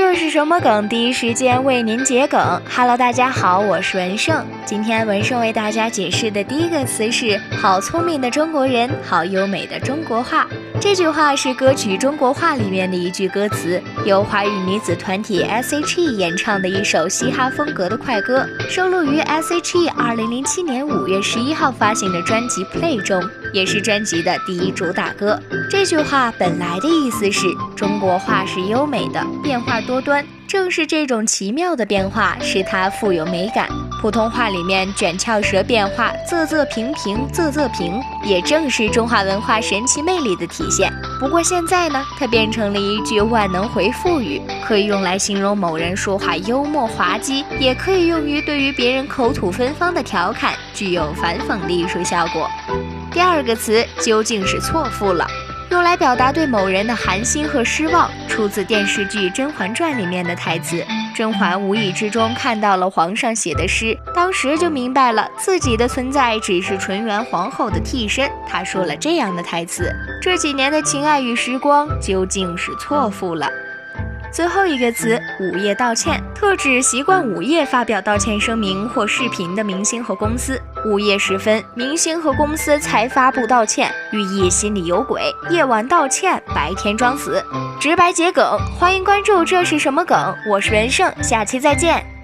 这是什么梗？第一时间为您解梗。Hello，大家好，我是文胜。今天文胜为大家解释的第一个词是“好聪明的中国人，好优美的中国话”。这句话是歌曲《中国话》里面的一句歌词，由华语女子团体 S.H.E 演唱的一首嘻哈风格的快歌，收录于 S.H.E 二零零七年五月十一号发行的专辑《Play》中，也是专辑的第一主打歌。这句话本来的意思是中国话是优美的，变化多端。正是这种奇妙的变化，使它富有美感。普通话里面卷翘舌变化，仄仄平平，仄仄平，也正是中华文化神奇魅力的体现。不过现在呢，它变成了一句万能回复语，可以用来形容某人说话幽默滑稽，也可以用于对于别人口吐芬芳的调侃，具有反讽的艺术效果。第二个词究竟是错付了。用来表达对某人的寒心和失望，出自电视剧《甄嬛传》里面的台词。甄嬛无意之中看到了皇上写的诗，当时就明白了自己的存在只是纯元皇后的替身。她说了这样的台词：“这几年的情爱与时光，究竟是错付了。”最后一个词“午夜道歉”，特指习惯午夜发表道歉声明或视频的明星和公司。午夜时分，明星和公司才发布道歉，寓意心里有鬼。夜晚道歉，白天装死，直白桔梗。欢迎关注，这是什么梗？我是文胜，下期再见。